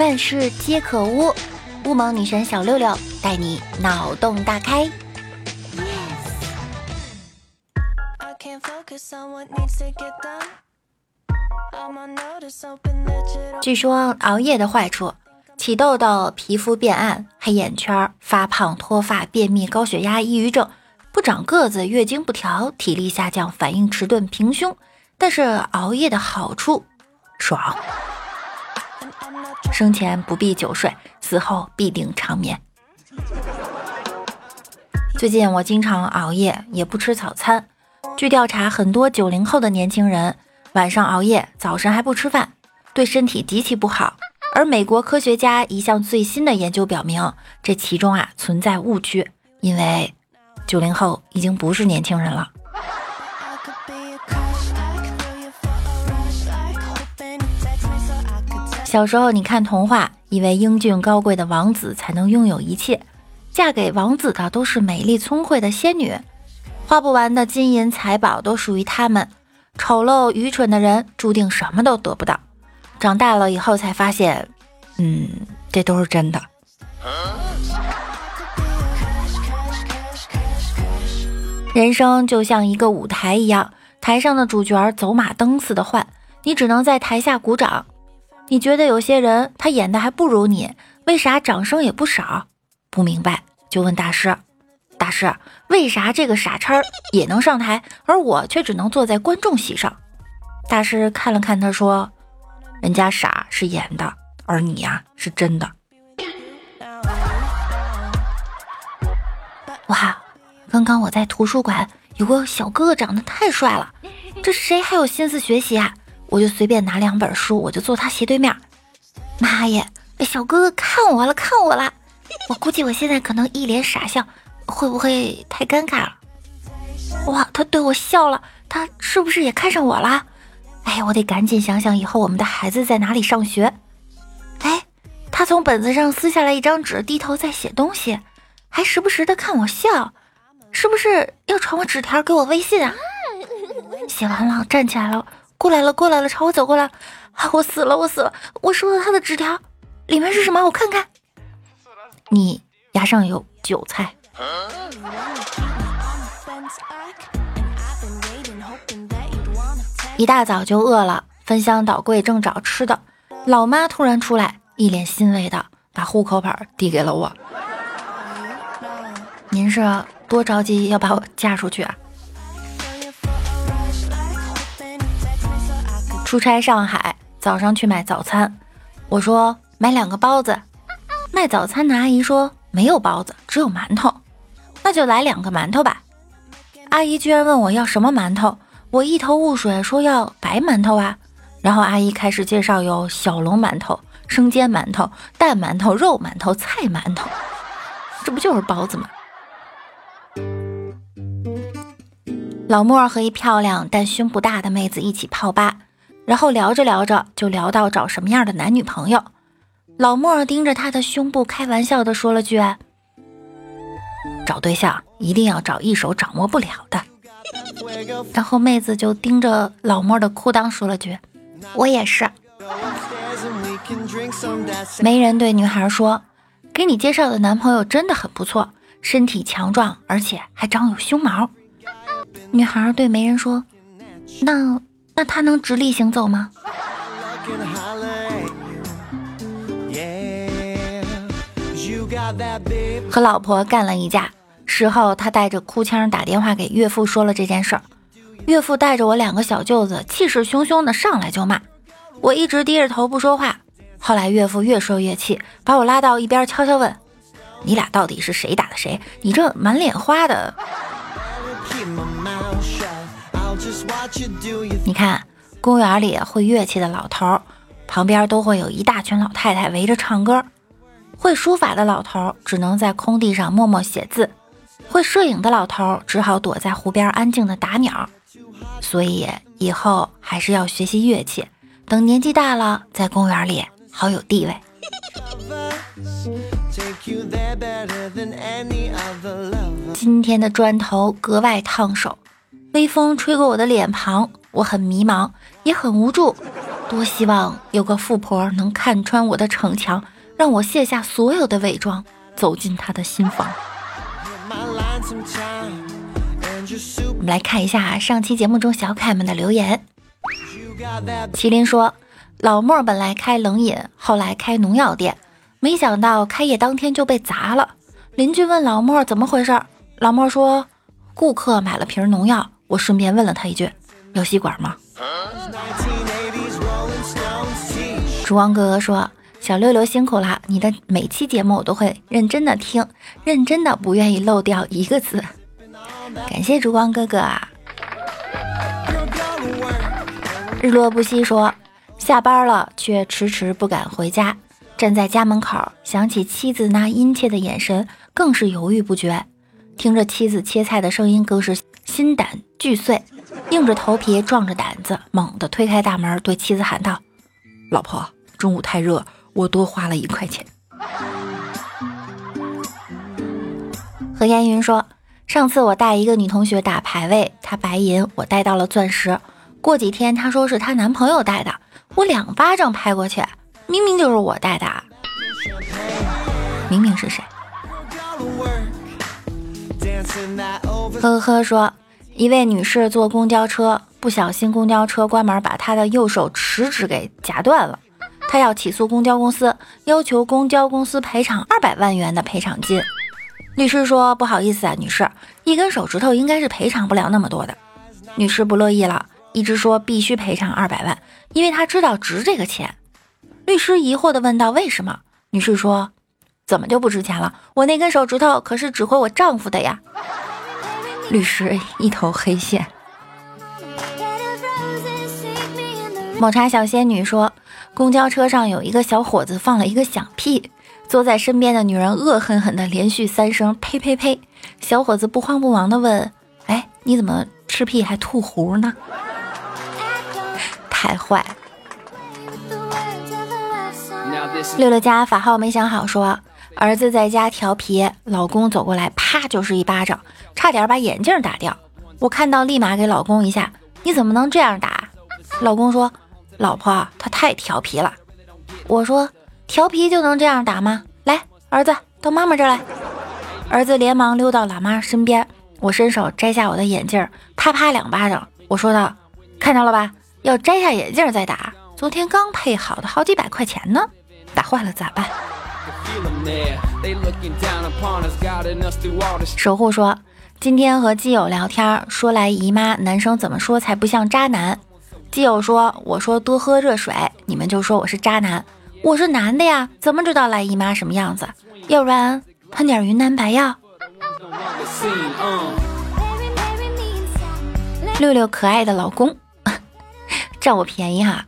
万事皆可污。乌蒙女神小六六带你脑洞大开。据说熬夜的坏处：起痘痘、皮肤变暗、黑眼圈、发胖、脱发、便秘、高血压、抑郁症、不长个子、月经不调、体力下降、反应迟钝、平胸。但是熬夜的好处，爽。生前不必久睡，死后必定长眠。最近我经常熬夜，也不吃早餐。据调查，很多九零后的年轻人晚上熬夜，早晨还不吃饭，对身体极其不好。而美国科学家一项最新的研究表明，这其中啊存在误区，因为九零后已经不是年轻人了。小时候，你看童话，以为英俊高贵的王子才能拥有一切，嫁给王子的都是美丽聪慧的仙女，花不完的金银财宝都属于他们，丑陋愚蠢的人注定什么都得不到。长大了以后才发现，嗯，这都是真的。人生就像一个舞台一样，台上的主角走马灯似的换，你只能在台下鼓掌。你觉得有些人他演的还不如你，为啥掌声也不少？不明白就问大师。大师，为啥这个傻叉也能上台，而我却只能坐在观众席上？大师看了看他说：“人家傻是演的，而你呀是真的。”哇，刚刚我在图书馆有个小哥哥长得太帅了，这谁还有心思学习啊？我就随便拿两本书，我就坐他斜对面。妈耶，小哥哥看我了，看我了！我估计我现在可能一脸傻笑，会不会太尴尬了？哇，他对我笑了，他是不是也看上我了？哎，我得赶紧想想以后我们的孩子在哪里上学。哎，他从本子上撕下来一张纸，低头在写东西，还时不时的看我笑，是不是要传我纸条给我微信啊？写完了，站起来了。过来了，过来了，朝我走过来。啊，我死了，我死了！我收到他的纸条，里面是什么？我看看。你牙上有韭菜。一大早就饿了，翻箱倒柜正找吃的，老妈突然出来，一脸欣慰的把户口本递给了我。您是多着急要把我嫁出去啊？出差上海，早上去买早餐，我说买两个包子。卖早餐的阿姨说没有包子，只有馒头，那就来两个馒头吧。阿姨居然问我要什么馒头，我一头雾水，说要白馒头啊。然后阿姨开始介绍有小笼馒头、生煎馒头、蛋馒头、肉馒头、菜馒头，这不就是包子吗？老莫和一漂亮但胸不大的妹子一起泡吧。然后聊着聊着就聊到找什么样的男女朋友，老莫盯着他的胸部开玩笑的说了句：“找对象一定要找一手掌握不了的。”然后妹子就盯着老莫的裤裆说了句：“我也是。”媒人对女孩说：“给你介绍的男朋友真的很不错，身体强壮，而且还长有胸毛。”女孩对媒人说：“那。”那他能直立行走吗？和老婆干了一架，事后他带着哭腔打电话给岳父说了这件事儿。岳父带着我两个小舅子，气势汹汹的上来就骂。我一直低着头不说话。后来岳父越说越气，把我拉到一边，悄悄问：“你俩到底是谁打的谁？你这满脸花的。”你看，公园里会乐器的老头，旁边都会有一大群老太太围着唱歌；会书法的老头只能在空地上默默写字；会摄影的老头只好躲在湖边安静的打鸟。所以以后还是要学习乐器，等年纪大了，在公园里好有地位。今天的砖头格外烫手。微风吹过我的脸庞，我很迷茫，也很无助。多希望有个富婆能看穿我的逞强，让我卸下所有的伪装，走进她的心房。我们来看一下上期节目中小可爱们的留言。麒麟说：“老莫本来开冷饮，后来开农药店，没想到开业当天就被砸了。邻居问老莫怎么回事，老莫说：顾客买了瓶农药，我顺便问了他一句：要吸管吗？”烛光哥哥说：“小六六辛苦了，你的每期节目我都会认真的听，认真的不愿意漏掉一个字。感谢烛光哥哥啊！”日落不息说：“下班了却迟迟不敢回家，站在家门口，想起妻子那殷切的眼神，更是犹豫不决。听着妻子切菜的声音，更是心胆俱碎，硬着头皮，壮着胆子，猛地推开大门，对妻子喊道：‘老婆。’”中午太热，我多花了一块钱。何烟云说：“上次我带一个女同学打排位，她白银，我带到了钻石。过几天她说是她男朋友带的，我两巴掌拍过去，明明就是我带的，明明是谁？”呵呵说：“一位女士坐公交车，不小心公交车关门，把她的右手食指给夹断了。”她要起诉公交公司，要求公交公司赔偿二百万元的赔偿金。律师说：“不好意思啊，女士，一根手指头应该是赔偿不了那么多的。”女士不乐意了，一直说必须赔偿二百万，因为她知道值这个钱。律师疑惑地问道：“为什么？”女士说：“怎么就不值钱了？我那根手指头可是指挥我丈夫的呀。”律师一头黑线。抹茶小仙女说。公交车上有一个小伙子放了一个响屁，坐在身边的女人恶狠狠地连续三声呸呸呸。小伙子不慌不忙地问：“哎，你怎么吃屁还吐壶呢？”太坏。六六家法号没想好，说儿子在家调皮，老公走过来啪就是一巴掌，差点把眼镜打掉。我看到立马给老公一下，你怎么能这样打？老公说。老婆，他太调皮了。我说，调皮就能这样打吗？来，儿子到妈妈这儿来。儿子连忙溜到老妈身边。我伸手摘下我的眼镜，啪啪两巴掌。我说道：“看到了吧？要摘下眼镜再打。昨天刚配好的，好几百块钱呢，打坏了咋办？”守护说，今天和基友聊天，说来姨妈，男生怎么说才不像渣男？基友说：“我说多喝热水，你们就说我是渣男。我是男的呀，怎么知道来姨妈什么样子？要不然喷点云南白药。”六六可爱的老公，占我便宜哈！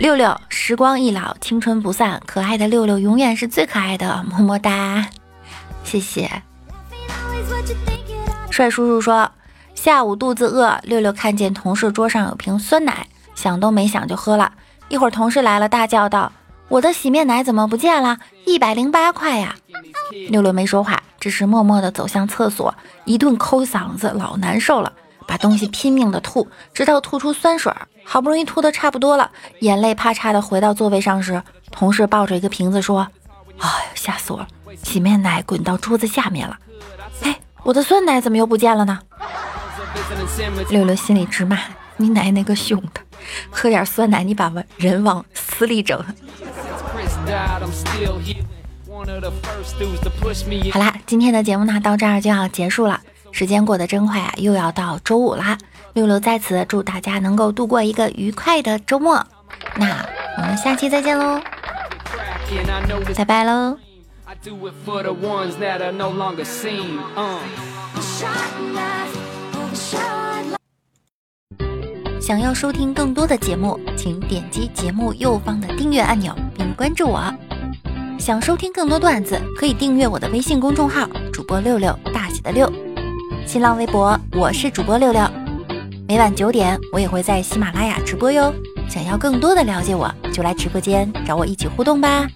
六六时光易老，青春不散，可爱的六六永远是最可爱的，么么哒，谢谢。帅叔叔说。下午肚子饿，六六看见同事桌上有瓶酸奶，想都没想就喝了。一会儿同事来了，大叫道：“我的洗面奶怎么不见了？一百零八块呀！”六六没说话，只是默默地走向厕所，一顿抠嗓子，老难受了，把东西拼命的吐，直到吐出酸水儿。好不容易吐的差不多了，眼泪啪嚓的回到座位上时，同事抱着一个瓶子说：“哎，吓死我了！洗面奶滚到桌子下面了。哎，我的酸奶怎么又不见了呢？”六六心里直骂：“你奶奶个熊的！喝点酸奶，你把人往死里整。”好啦，今天的节目呢到这儿就要结束了。时间过得真快啊，又要到周五啦！六六在此祝大家能够度过一个愉快的周末。那我们下期再见喽，拜拜喽！想要收听更多的节目，请点击节目右方的订阅按钮并关注我。想收听更多段子，可以订阅我的微信公众号“主播六六大写的六”，新浪微博我是主播六六。每晚九点，我也会在喜马拉雅直播哟。想要更多的了解我，就来直播间找我一起互动吧。